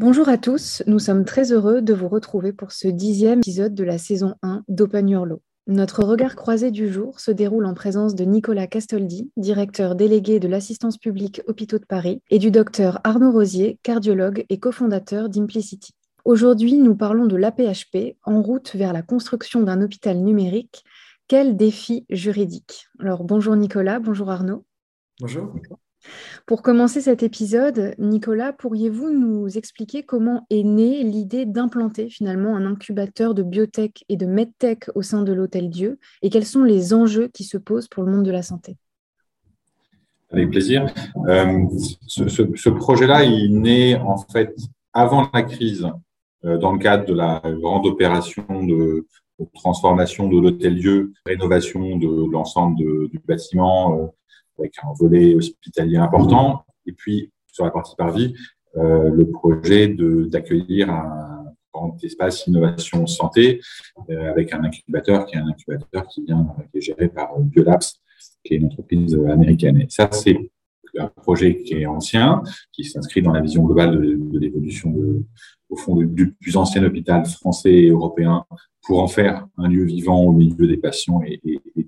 Bonjour à tous, nous sommes très heureux de vous retrouver pour ce dixième épisode de la saison 1 d'Open Your. Notre regard croisé du jour se déroule en présence de Nicolas Castoldi, directeur délégué de l'assistance publique Hôpitaux de Paris, et du docteur Arnaud Rosier, cardiologue et cofondateur d'Implicity. Aujourd'hui, nous parlons de l'APHP en route vers la construction d'un hôpital numérique. Quel défi juridique? Alors bonjour Nicolas, bonjour Arnaud. Bonjour. Pour commencer cet épisode, Nicolas, pourriez-vous nous expliquer comment est née l'idée d'implanter finalement un incubateur de biotech et de medtech au sein de l'Hôtel Dieu et quels sont les enjeux qui se posent pour le monde de la santé? Avec plaisir. Euh, ce, projet-là, il naît en fait avant la crise euh, dans le cadre de la grande opération de, transformation de l'Hôtel Dieu, rénovation de l'ensemble du bâtiment, euh, avec un volet hospitalier important. Et puis, sur la partie parvis, euh, le projet d'accueillir un grand espace innovation santé euh, avec un incubateur qui est un incubateur qui vient qui est géré par Biolabs, qui est une entreprise américaine. Et ça, c'est un projet qui est ancien, qui s'inscrit dans la vision globale de, l'évolution au fond du plus ancien hôpital français et européen pour en faire un lieu vivant au milieu des patients et,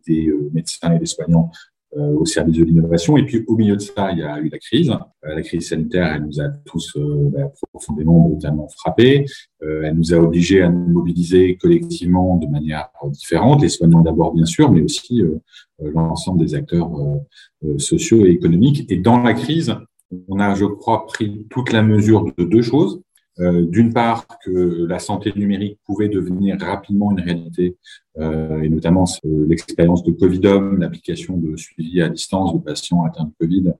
des euh, médecins et des soignants euh, au service de l'innovation. Et puis au milieu de ça, il y a eu la crise. Euh, la crise sanitaire, elle nous a tous euh, bah, profondément, brutalement frappés. elle nous a obligés à nous mobiliser collectivement de manière différente, les soignants d'abord bien sûr, mais aussi l'ensemble des acteurs sociaux et économiques. Et dans la crise, on a, je crois, pris toute la mesure de deux choses. Euh, d'une part, que la santé numérique pouvait devenir rapidement une réalité, euh, et notamment l'expérience de Covidom, l'application de suivi à distance de patients atteints de Covid,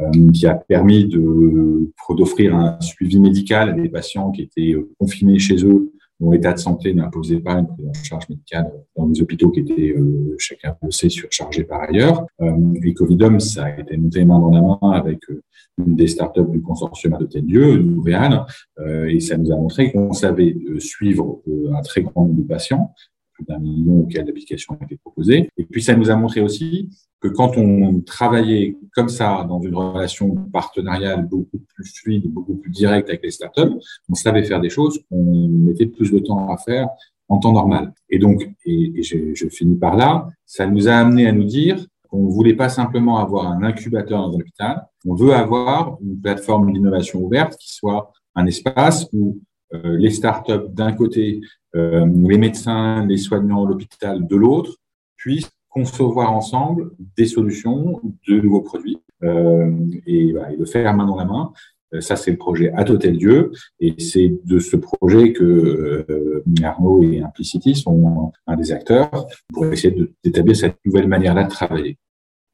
euh, qui a permis d'offrir un suivi médical à des patients qui étaient confinés chez eux dont l'état de santé n'imposait pas une prise en charge médicale dans des hôpitaux qui étaient, euh, chacun le sait, surchargés par ailleurs. Euh, et Covidom, ça a été monté main dans la main avec euh, une des startups du consortium de Lieu, Nouvéal, euh, et ça nous a montré qu'on savait suivre un très grand nombre de patients, d'un million auxquels l'application a été proposée. Et puis ça nous a montré aussi que quand on travaillait comme ça dans une relation partenariale beaucoup plus fluide, beaucoup plus directe avec les startups, on savait faire des choses qu'on mettait plus de temps à faire en temps normal. Et donc, et, je, finis par là, ça nous a amené à nous dire qu'on ne voulait pas simplement avoir un incubateur dans un hôpital, on veut avoir une plateforme d'innovation ouverte qui soit un espace où les startups d'un côté, euh, les médecins, les soignants, l'hôpital de l'autre, puissent concevoir ensemble des solutions, de nouveaux produits euh, et, bah, et, le faire main dans la main. Euh, ça, c'est le projet À Hôtel Dieu. Et c'est de ce projet que euh, Arnaud et Implicity sont un des acteurs pour essayer d'établir cette nouvelle manière-là de travailler.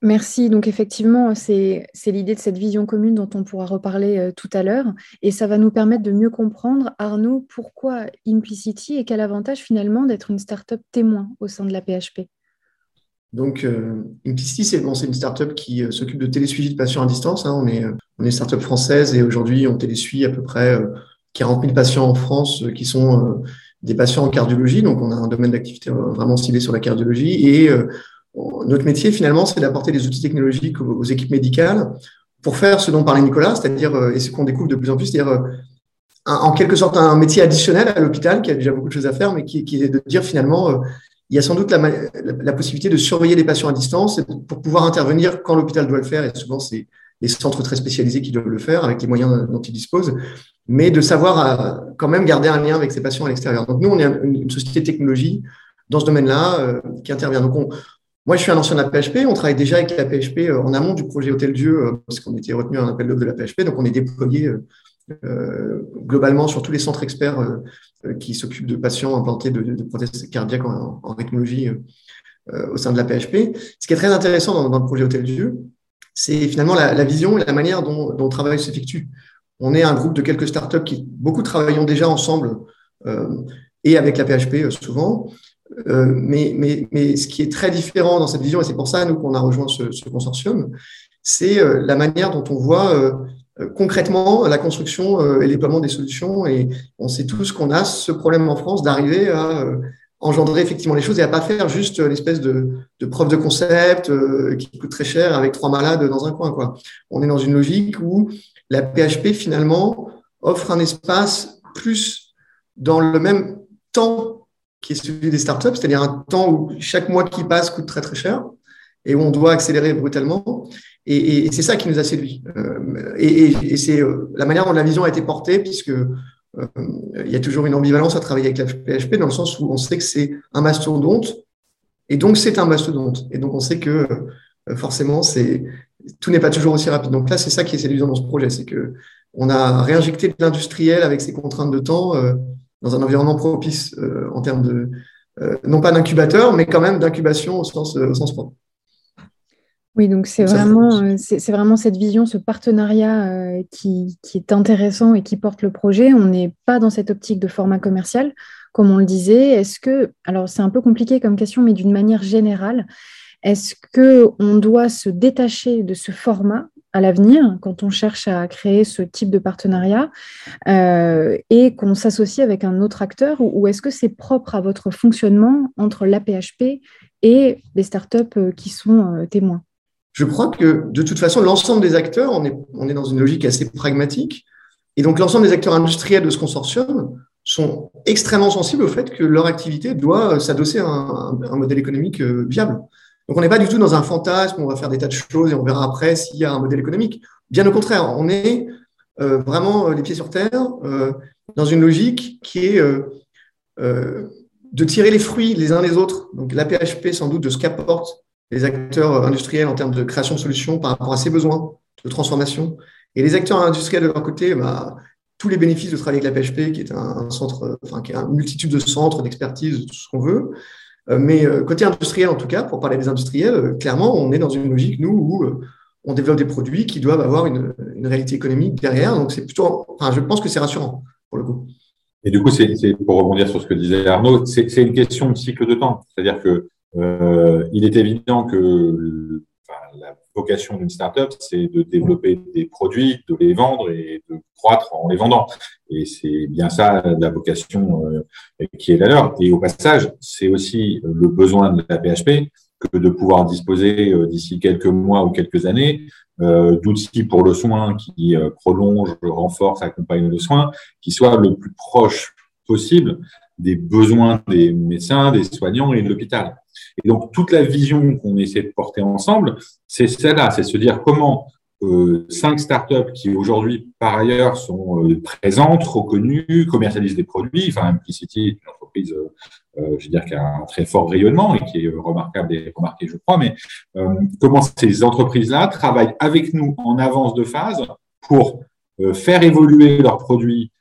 Merci. Donc effectivement, c'est l'idée de cette vision commune dont on pourra reparler euh, tout à l'heure. Et ça va nous permettre de mieux comprendre, Arnaud, pourquoi Implicity et quel avantage finalement d'être une start-up témoin au sein de la PHP. Donc, euh, Implicity, c'est une startup qui euh, s'occupe de télésuivi de patients à distance. Hein. On est, une startup française et aujourd'hui, on télésuit à peu près 40 000 patients en France qui sont des patients en cardiologie. Donc, on a un domaine d'activité vraiment ciblé sur la cardiologie. Et notre métier, finalement, c'est d'apporter des outils technologiques aux, équipes médicales pour faire ce dont parlait Nicolas, c'est-à-dire, et ce qu'on découvre de plus en plus, c'est-à-dire en quelque sorte un métier additionnel à l'hôpital qui a déjà beaucoup de choses à faire, mais qui, est de dire finalement il y a sans doute la, possibilité de surveiller les patients à distance pour pouvoir intervenir quand l'hôpital doit le faire. Et souvent, c'est les centres très spécialisés qui doivent le faire avec les moyens dont ils disposent, mais de savoir euh, quand même garder un lien avec ces patients à l'extérieur. Donc, nous, on est une, société de technologie dans ce domaine-là euh, qui intervient. Donc, on, moi, je suis un ancien de la PHP. On travaille déjà avec la PHP euh, en amont du projet Hôtel Dieu, parce qu'on était retenu à un appel de la PHP. Donc, on est déployé globalement sur tous les centres experts euh, qui s'occupe de patients implantés de, prothèses cardiaques en, en rythmologie euh, euh, au sein de la PHP. Ce qui est très intéressant dans, le projet Hôtel Dieu, c'est finalement la, vision et la manière dont, dont le travail s'effectue. On est un groupe de quelques startups qui beaucoup travaillons déjà ensemble euh, et avec la PHP souvent. Euh, mais, mais, mais, ce qui est très différent dans cette vision, et c'est pour ça nous qu'on a rejoint ce, ce consortium, c'est la manière dont on voit euh, concrètement la construction euh, et le des solutions. Et on sait tous qu'on a ce problème en France d'arriver à euh, engendrer effectivement les choses et à pas faire juste l'espèce de, de preuve de concept qui coûte très cher avec trois malades dans un coin. Quoi. On est dans une logique où la PHP finalement offre un espace plus dans le même temps qui est celui des startups, c'est-à-dire un temps où chaque mois qui passe coûte très très cher et où on doit accélérer brutalement. Et, c'est ça qui nous a séduit. Euh, et, c'est euh, la manière dont la vision a été portée, puisque euh, il y a toujours une ambivalence à travailler avec la PHP dans le sens où on sait que c'est un mastodonte, et donc c'est un mastodonte. Et donc on sait que forcément, c'est tout n'est pas toujours aussi rapide. Donc là, c'est ça qui est séduisant dans ce projet, c'est que on a réinjecté l'industriel avec ses contraintes de temps dans un environnement propice en termes de non pas d'incubateur, mais quand même d'incubation au sens, au sens propre. Oui, donc c'est vraiment, euh, c'est vraiment cette vision, ce partenariat euh, qui, est intéressant et qui porte le projet. On n'est pas dans cette optique de format commercial, comme on le disait. Est-ce que, alors c'est un peu compliqué comme question, mais d'une manière générale, est-ce qu'on doit se détacher de ce format à l'avenir quand on cherche à créer ce type de partenariat euh, et qu'on s'associe avec un autre acteur ou, est-ce que c'est propre à votre fonctionnement entre l'APHP et les startups qui sont témoins? Je crois que de toute façon, l'ensemble des acteurs, on est, dans une logique assez pragmatique. Et donc, l'ensemble des acteurs industriels de ce consortium sont extrêmement sensibles au fait que leur activité doit s'adosser à un, modèle économique euh, viable. Donc, on n'est pas du tout dans un fantasme, on va faire des tas de choses et on verra après s'il y a un modèle économique. Bien au contraire, on est euh, vraiment euh, les pieds sur terre dans une logique qui est de tirer les fruits les uns les autres. Donc, la PHP, sans doute, de ce qu'apporte les acteurs industriels en termes de création de solutions par rapport à ses besoins de transformation. Et les acteurs industriels de leur côté, bah, tous les bénéfices de travailler avec la PHP, qui est un, centre, enfin, qui a une multitude de centres d'expertise, tout ce qu'on veut. Euh, mais euh, côté industriel, en tout cas, pour parler des industriels, euh, clairement, on est dans une logique, nous, où on développe des produits qui doivent avoir une, réalité économique derrière. Donc, c'est plutôt, je pense que c'est rassurant, pour le coup. Et du coup, c'est pour rebondir sur ce que disait Arnaud, c'est une question de cycle de temps. C'est-à-dire que il est évident que la vocation d'une startup, c'est de développer des produits, de les vendre et de croître en les vendant. Et c'est bien ça la vocation euh, qui est la leur. Et au passage, c'est aussi le besoin de la PHP que de pouvoir disposer euh, d'ici quelques mois ou quelques années d'outils pour le soin qui prolongent, renforcent, accompagnent le soin, qui soient le plus proche possible des besoins des médecins, des soignants et de l'hôpital. Et donc, toute la vision qu'on essaie de porter ensemble, c'est celle-là, c'est se dire comment cinq startups qui aujourd'hui, par ailleurs, sont euh, présentes, reconnues, commercialisent des produits. Enfin, Implicity est une entreprise, euh, euh, je veux dire, qui a un très fort rayonnement et qui est remarquable et remarqué, je crois. Mais comment ces entreprises-là travaillent avec nous en avance de phase pour faire évoluer leurs produits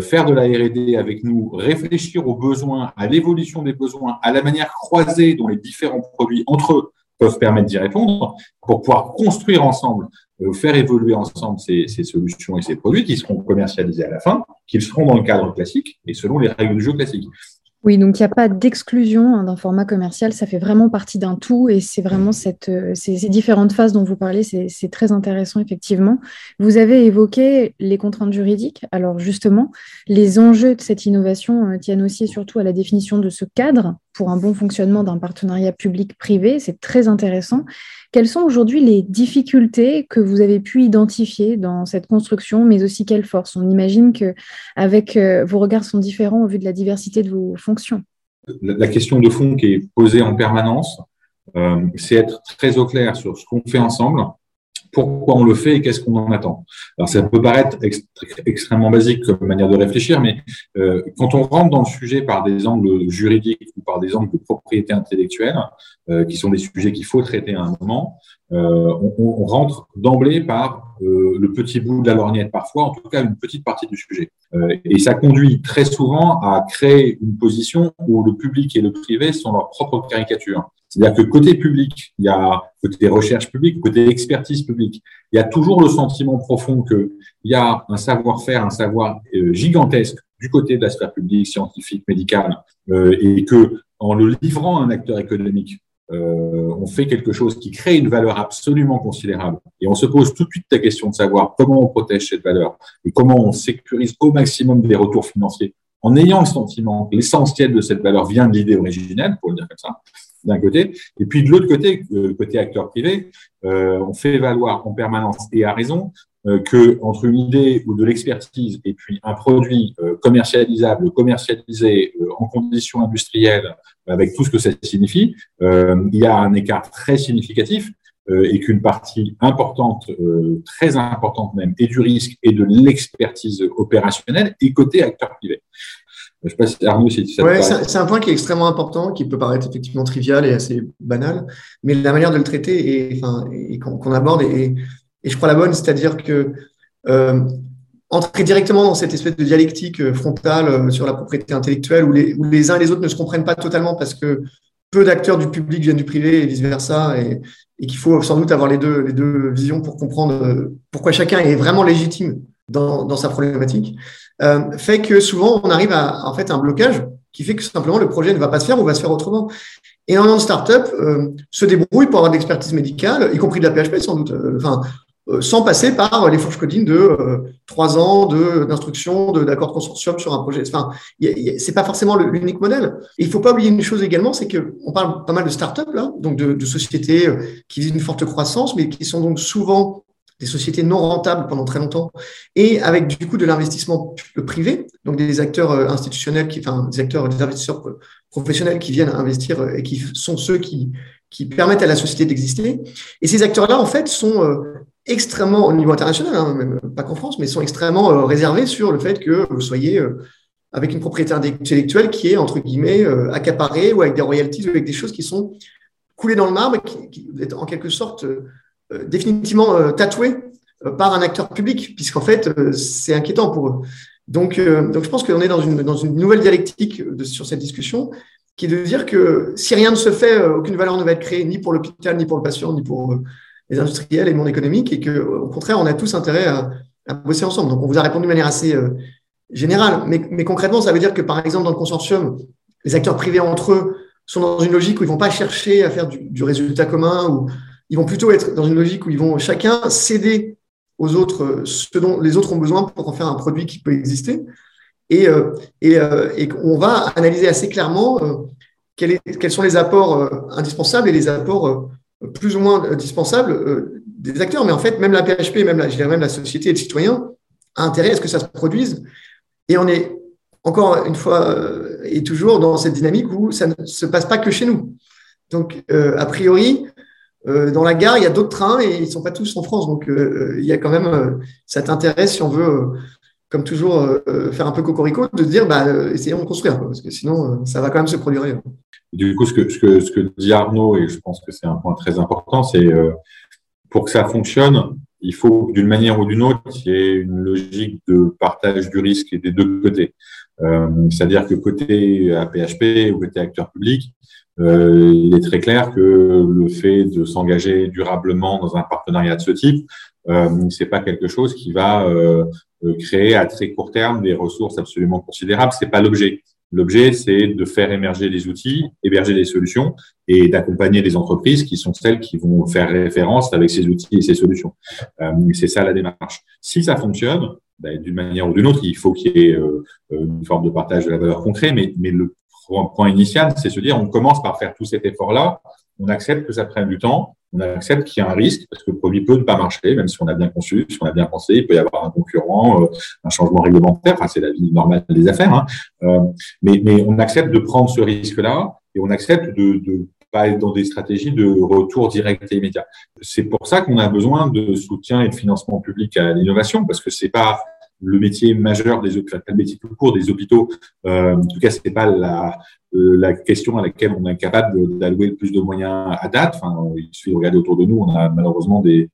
faire de la R&D avec nous, réfléchir aux besoins, à l'évolution des besoins, à la manière croisée dont les différents produits entre eux peuvent permettre d'y répondre, pour pouvoir construire ensemble, euh, faire évoluer ensemble ces, solutions et ces produits qui seront commercialisés à la fin, qu'ils seront dans le cadre classique et selon les règles du jeu classique. Oui, donc il n'y a pas d'exclusion hein, d'un format commercial, ça fait vraiment partie d'un tout et c'est vraiment euh, ces, différentes phases dont vous parlez, c'est très intéressant effectivement. Vous avez évoqué les contraintes juridiques. Alors justement, les enjeux de cette innovation euh, tiennent aussi et surtout à la définition de ce cadre pour un bon fonctionnement d'un partenariat public-privé. C'est très intéressant. Quelles sont aujourd'hui les difficultés que vous avez pu identifier dans cette construction, mais aussi quelles forces? On imagine que avec euh, vos regards sont différents au vu de la diversité de vos fonctions. La question de fond qui est posée en permanence, euh, c'est être très au clair sur ce qu'on fait ensemble, pourquoi on le fait et qu'est-ce qu'on en attend. Alors ça peut paraître extrêmement basique comme manière de réfléchir, mais euh, quand on rentre dans le sujet par des angles juridiques ou par des angles de propriété intellectuelle, euh, qui sont des sujets qu'il faut traiter à un moment, euh, on, rentre d'emblée par le petit bout de la lorgnette parfois, en tout cas une petite partie du sujet. Et ça conduit très souvent à créer une position où le public et le privé sont leurs propres caricatures. C'est-à-dire que côté public, il y a côté recherche publique, côté expertise publique, il y a toujours le sentiment profond qu'il y a un savoir-faire, un savoir euh, gigantesque du côté de la sphère publique, scientifique, médicale, euh, et que en le livrant à un acteur économique, euh, on fait quelque chose qui crée une valeur absolument considérable. Et on se pose tout de suite la question de savoir comment on protège cette valeur et comment on sécurise au maximum des retours financiers en ayant le sentiment que l'essentiel de cette valeur vient de l'idée originelle, pour le dire comme ça, d'un côté. Et puis de l'autre côté, côté acteur privé, on fait valoir en permanence et à raison que entre une idée ou de l'expertise et puis un produit commercialisable, commercialisé en conditions industrielles, avec tout ce que ça signifie, il y a un écart très significatif euh, et qu'une partie importante, euh, très importante même, et du risque et de l'expertise opérationnelle est côté acteur privé. Je sais pas si Arnaud, si ça ouais, c'est un point qui est extrêmement important, qui peut paraître effectivement trivial et assez banal, mais la manière de le traiter et, enfin, et qu'on aborde est, et je crois la bonne, c'est-à-dire que euh, entrer directement dans cette espèce de dialectique euh, frontale sur la propriété intellectuelle où les, où les uns et les autres ne se comprennent pas totalement parce que peu d'acteurs du public viennent du privé et vice-versa, et, et qu'il faut sans doute avoir les deux, les deux visions pour comprendre euh, pourquoi chacun est vraiment légitime dans, dans sa problématique, euh, fait que souvent on arrive à en fait un blocage qui fait que simplement le projet ne va pas se faire ou va se faire autrement. Et un de startups euh, se débrouille pour avoir de l'expertise médicale, y compris de la PHP sans doute. Euh, enfin, euh, sans passer par les fourches codines de euh, trois ans d'instruction, d'accord consortium sur un projet. Enfin, c'est pas forcément l'unique modèle. Il faut pas oublier une chose également, c'est que on parle pas mal de startups là, donc de, de sociétés qui visent une forte croissance, mais qui sont donc souvent des sociétés non rentables pendant très longtemps, et avec du coup de l'investissement privé, donc des acteurs institutionnels, qui, enfin des acteurs, des investisseurs professionnels qui viennent investir et qui sont ceux qui, qui permettent à la société d'exister. Et ces acteurs-là, en fait, sont extrêmement, au niveau international, hein, même pas qu'en France, mais sont extrêmement euh, réservés sur le fait que vous soyez euh, avec une propriété intellectuelle qui est, entre guillemets, euh, accaparée ou avec des royalties ou avec des choses qui sont coulées dans le marbre, qui, qui est en quelque sorte définitivement tatouées par un acteur public, puisqu'en fait, c'est inquiétant pour eux. Donc, donc je pense qu'on est dans une, dans une nouvelle dialectique sur cette discussion, qui est de dire que si rien ne se fait, aucune valeur ne va être créée, ni pour l'hôpital, ni pour le patient, ni pour les industriels et le monde économique, et que, au contraire, on a tous intérêt à, bosser ensemble. Donc, on vous a répondu de manière assez euh, générale, mais, mais, concrètement, ça veut dire que, par exemple, dans le consortium, les acteurs privés entre eux sont dans une logique où ils vont pas chercher à faire du, du résultat commun, ou ils vont plutôt être dans une logique où ils vont chacun céder aux autres euh, ce dont les autres ont besoin pour en faire un produit qui peut exister. Et, euh, et, euh, et on va analyser assez clairement quels, sont les apports indispensables et les apports plus ou moins indispensable euh, des acteurs, mais en fait, même la PHP, même la, je dirais même la société et le citoyen a intérêt à ce que ça se produise. Et on est encore une fois et toujours dans cette dynamique où ça ne se passe pas que chez nous. Donc, a priori, dans la gare, il y a d'autres trains et ils ne sont pas tous en France. Donc, il y a quand même cet intérêt, si on veut, comme toujours, faire un peu cocorico, de dire, bah, essayons de construire, parce que sinon, ça va quand même se produire. Du coup, ce que, ce, que, dit Arnaud, et je pense que c'est un point très important, c'est euh, pour que ça fonctionne, il faut d'une manière ou d'une autre qu'il y ait une logique de partage du risque des deux côtés. Euh, C'est-à-dire que côté APHP ou côté acteur public, euh, il est très clair que le fait de s'engager durablement dans un partenariat de ce type, euh, c'est pas quelque chose qui va euh, créer à très court terme des ressources absolument considérables. C'est pas l'objet. L'objet, c'est de faire émerger des outils, héberger des solutions et d'accompagner les entreprises qui sont celles qui vont faire référence avec ces outils et ces solutions. Euh, c'est ça la démarche. Si ça fonctionne, ben, d'une manière ou d'une autre, il faut qu'il y ait euh, une forme de partage de la valeur concrète, mais, mais le point initial, c'est se dire, on commence par faire tout cet effort-là, on accepte que ça prenne du temps, on accepte qu'il y a un risque parce que le produit peut ne pas marcher, même si on a bien conçu, si on a bien pensé, il peut y avoir un concurrent, euh, un changement réglementaire, enfin, c'est la vie normale des affaires, hein. euh, mais, mais, on accepte de prendre ce risque-là et on accepte de pas être dans des stratégies de retour direct et immédiat. C'est pour ça qu'on a besoin de soutien et de financement public à l'innovation, parce que c'est pas le métier majeur des hôpitaux, le métier tout court des hôpitaux. Euh, en tout cas, c'est pas la, euh, question à laquelle on est capable d'allouer le plus de moyens à date. Enfin, il suffit de regarder autour de nous, on a malheureusement des,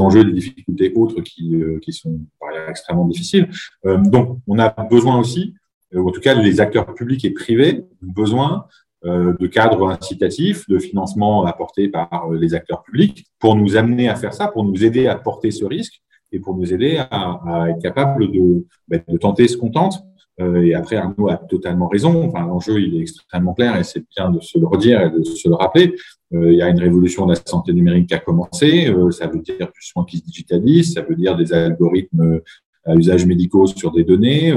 enjeux, des difficultés autres qui, euh, sont extrêmement difficiles. Donc, on a besoin aussi, en tout cas, les acteurs publics et privés ont besoin de cadres incitatifs, de financement apporté par les acteurs publics pour nous amener à faire ça, pour nous aider à porter ce risque et pour nous aider à, être capable de, bah, de tenter ce qu'on tente. Euh, et après, Arnaud a totalement raison. Enfin, l'enjeu, il est extrêmement clair et c'est bien de se le redire et de se le rappeler. Euh, il y a une révolution de la santé numérique qui a commencé. Euh, ça veut dire du soin qui se digitalise. Ça veut dire des algorithmes à usage médicaux sur des données.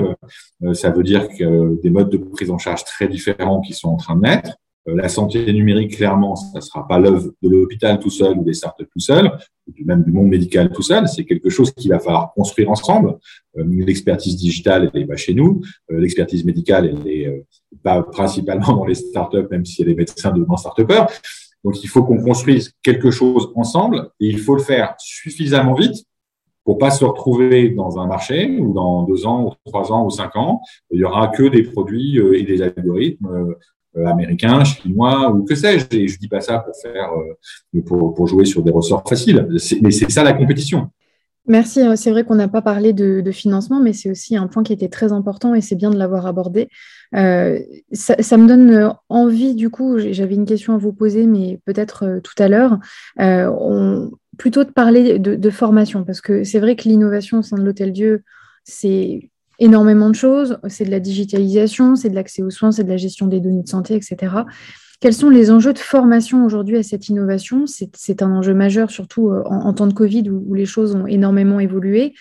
ça veut dire que des modes de prise en charge très différents qui sont en train de naître. la santé numérique, clairement, ça ne sera pas l'œuvre de l'hôpital tout seul ou des startups tout seul, ou même du monde médical tout seul. C'est quelque chose qu'il va falloir construire ensemble. L'expertise digitale, elle n'est pas chez nous. L'expertise médicale, elle n'est pas principalement dans les startups, même si elle est médecin de start Donc, il faut qu'on construise quelque chose ensemble et il faut le faire suffisamment vite pour pas se retrouver dans un marché où dans deux ans, ou trois ans ou cinq ans, il y aura que des produits euh, et des algorithmes euh, américains, chinois ou que sais-je. Et je dis pas ça pour faire, euh, pour, pour jouer sur des ressorts faciles. Mais c'est ça la compétition. Merci. C'est vrai qu'on n'a pas parlé de, financement, mais c'est aussi un point qui était très important et c'est bien de l'avoir abordé. Euh, ça, me donne envie, du coup, j'avais une question à vous poser, mais peut-être tout à l'heure. Euh, plutôt de parler de, formation, parce que c'est vrai que l'innovation au sein de l'Hôtel Dieu, c'est énormément de choses. C'est de la digitalisation, c'est de l'accès aux soins, c'est de la gestion des données de santé, etc. Quels sont les enjeux de formation aujourd'hui à cette innovation? C'est un enjeu majeur, surtout euh, en, temps de Covid où, les choses ont énormément évolué.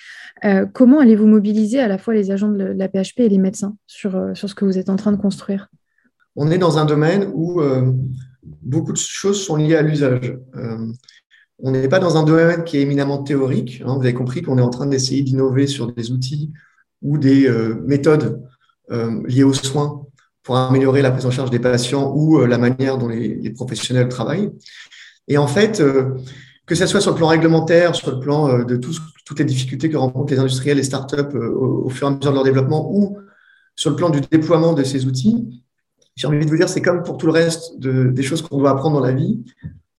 Euh, comment allez-vous mobiliser à la fois les agents de la PHP et les médecins sur, euh, sur ce que vous êtes en train de construire? On est dans un domaine où beaucoup de choses sont liées à l'usage. On n'est pas dans un domaine qui est éminemment théorique. Hein. Vous avez compris qu'on est en train d'essayer d'innover sur des outils ou des euh, méthodes euh, liées aux soins pour améliorer la prise en charge des patients ou euh, la manière dont les, professionnels travaillent. Et en fait, que ce soit sur le plan réglementaire, sur le plan de toutes les difficultés que rencontrent les industriels et startups au, fur et à mesure de leur développement ou sur le plan du déploiement de ces outils, j'ai envie de vous dire, c'est comme pour tout le reste de, des choses qu'on doit apprendre dans la vie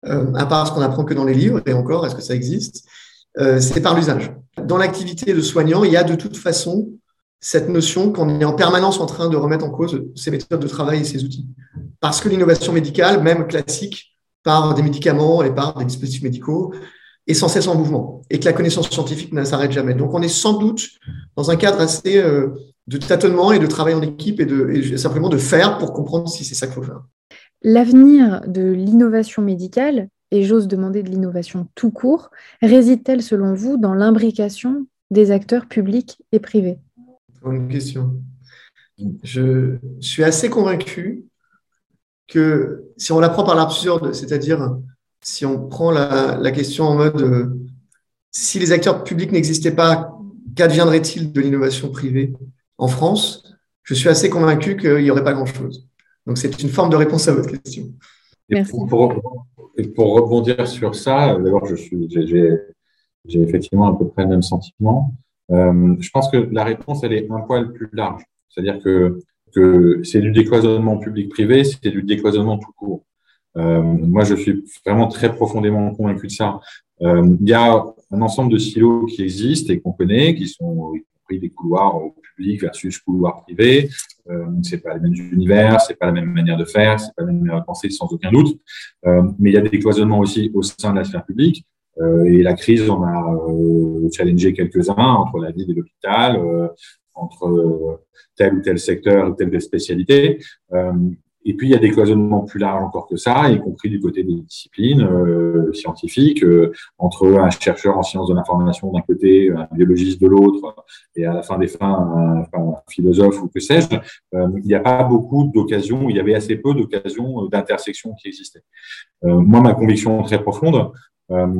à part ce qu'on apprend que dans les livres, et encore, est-ce que ça existe? Euh, C'est par l'usage. Dans l'activité de soignant, il y a de toute façon cette notion qu'on est en permanence en train de remettre en cause ces méthodes de travail et ces outils. Parce que l'innovation médicale, même classique, par des médicaments et par des dispositifs médicaux, est sans cesse en mouvement et que la connaissance scientifique ne s'arrête jamais. Donc, on est sans doute dans un cadre assez euh, de tâtonnement et de travail en équipe et, et simplement de faire pour comprendre si c'est ça qu'il faut faire. L'avenir de l'innovation médicale, et j'ose demander de l'innovation tout court, réside-t-elle selon vous dans l'imbrication des acteurs publics et privés? Bonne question. Je suis assez convaincu que si on la prend par l'absurde, c'est-à-dire si on prend la, question en mode euh, si les acteurs publics n'existaient pas, qu'adviendrait-il de l'innovation privée en France? Je suis assez convaincu qu'il n'y aurait pas grand-chose. Donc, c'est une forme de réponse à votre question. Merci. Pour, pour, rebondir sur ça, d'abord, j'ai effectivement à peu près le même sentiment. Euh, je pense que la réponse, elle est un poil plus large. C'est-à-dire que, que c'est du décloisonnement public-privé, c'est du décloisonnement tout court. Euh, moi, je suis vraiment très profondément convaincu de ça. Euh, il y a un ensemble de silos qui existent et qu'on connaît, qui sont y compris des couloirs public versus couloirs privés, euh, c'est pas les mêmes univers, c'est pas la même manière de faire, c'est pas la même manière de penser sans aucun doute. Euh, mais il y a des cloisonnements aussi au sein de la sphère publique. Euh, et la crise en a euh, challengé quelques-uns entre la ville et l'hôpital, entre tel ou tel secteur ou telle spécialité. Et puis, il y a des cloisonnements plus larges encore que ça, y compris du côté des disciplines euh, scientifiques, euh, entre un chercheur en sciences de l'information d'un côté, un biologiste de l'autre, et à la fin des fins, un, philosophe ou que sais-je. Euh, il n'y a pas beaucoup d'occasions, il y avait assez peu d'occasions d'intersection qui existaient. moi, ma conviction très profonde,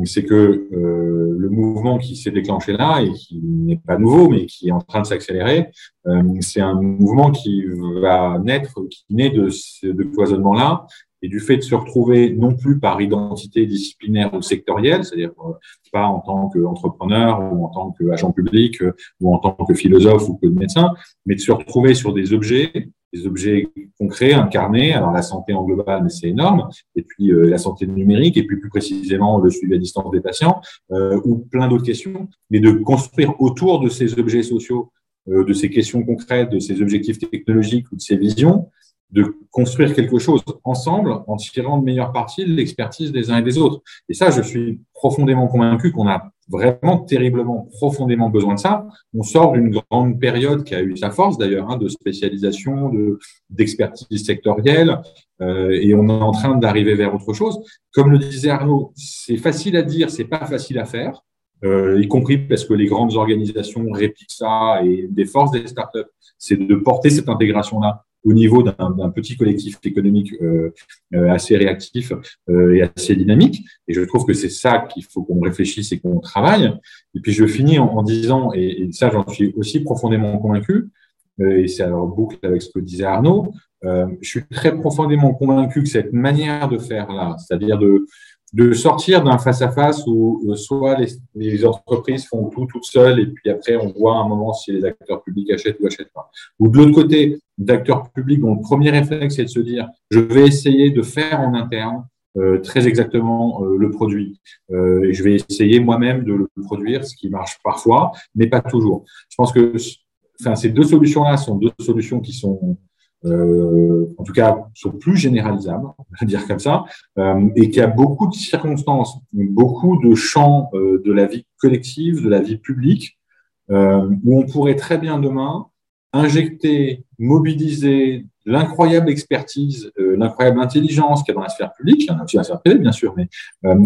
c'est que euh, le mouvement qui s'est déclenché là et qui n'est pas nouveau, mais qui est en train de s'accélérer, euh, c'est un mouvement qui va naître, qui naît de ce cloisonnement-là et du fait de se retrouver non plus par identité disciplinaire ou sectorielle, c'est-à-dire pas en tant qu'entrepreneur ou en tant qu'agent public ou en tant que philosophe ou que médecin, mais de se retrouver sur des objets des objets concrets, incarnés. Alors la santé en global, mais c'est énorme. Et puis euh, la santé numérique, et puis plus précisément le suivi à distance des patients, euh, ou plein d'autres questions. Mais de construire autour de ces objets sociaux, euh, de ces questions concrètes, de ces objectifs technologiques ou de ces visions, de construire quelque chose ensemble en tirant le meilleur parti de l'expertise des uns et des autres. Et ça, je suis profondément convaincu qu'on a vraiment terriblement, profondément besoin de ça. On sort d'une grande période qui a eu sa force d'ailleurs, hein, de spécialisation, de d'expertise sectorielle, euh, et on est en train d'arriver vers autre chose. Comme le disait Arnaud, c'est facile à dire, c'est pas facile à faire. Euh, y compris parce que les grandes organisations répliquent ça et des forces des startups, c'est de porter cette intégration-là au niveau d'un petit collectif économique euh, euh, assez réactif euh, et assez dynamique. Et je trouve que c'est ça qu'il faut qu'on réfléchisse et qu'on travaille. Et puis je finis en, disant, et, ça j'en suis aussi profondément convaincu, et c'est alors boucle avec ce que disait Arnaud, je suis très profondément convaincu que cette manière de faire là, c'est-à-dire de de sortir d'un face-à-face où euh, soit les, entreprises font tout toutes seules et puis après on voit un moment si les acteurs publics achètent ou achètent pas. Ou de l'autre côté, d'acteurs publics dont le premier réflexe c'est de se dire je vais essayer de faire en interne euh, très exactement euh, le produit et je vais essayer moi-même de le produire, ce qui marche parfois, mais pas toujours. Je pense que enfin, ces deux solutions-là sont deux solutions qui sont euh, en tout cas, sont plus généralisables, on va dire comme ça, euh, et qui a beaucoup de circonstances, beaucoup de champs euh, de la vie collective, de la vie publique, euh, où on pourrait très bien demain injecter, mobiliser l'incroyable expertise, euh, l'incroyable intelligence qu'il y a dans la sphère publique, il y en a aussi dans la sphère privée, bien sûr, mais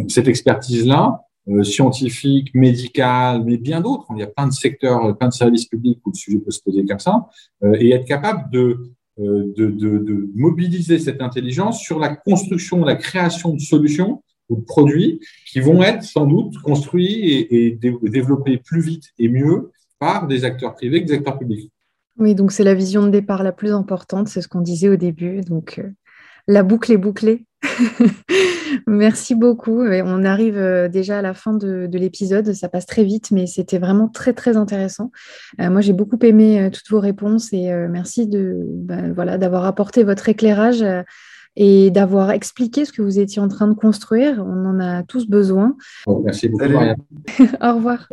cette expertise-là, scientifique, médicale, mais bien d'autres. Il y a plein de secteurs, plein de services publics où le sujet peut se poser comme ça, et être capable de euh, de, de, de, mobiliser cette intelligence sur la construction, la création de solutions ou de produits qui vont être sans doute construits et, et développés plus vite et mieux par des acteurs privés que des acteurs publics. Oui, donc c'est la vision de départ la plus importante, c'est ce qu'on disait au début. Donc euh, la boucle est bouclée. Merci beaucoup. On arrive euh, déjà à la fin de, l'épisode. Ça passe très vite, mais c'était vraiment très, très intéressant. Euh, moi, j'ai beaucoup aimé euh, toutes vos réponses et merci de, bah, voilà, d'avoir apporté votre éclairage et d'avoir expliqué ce que vous étiez en train de construire. On en a tous besoin. merci beaucoup, Au revoir.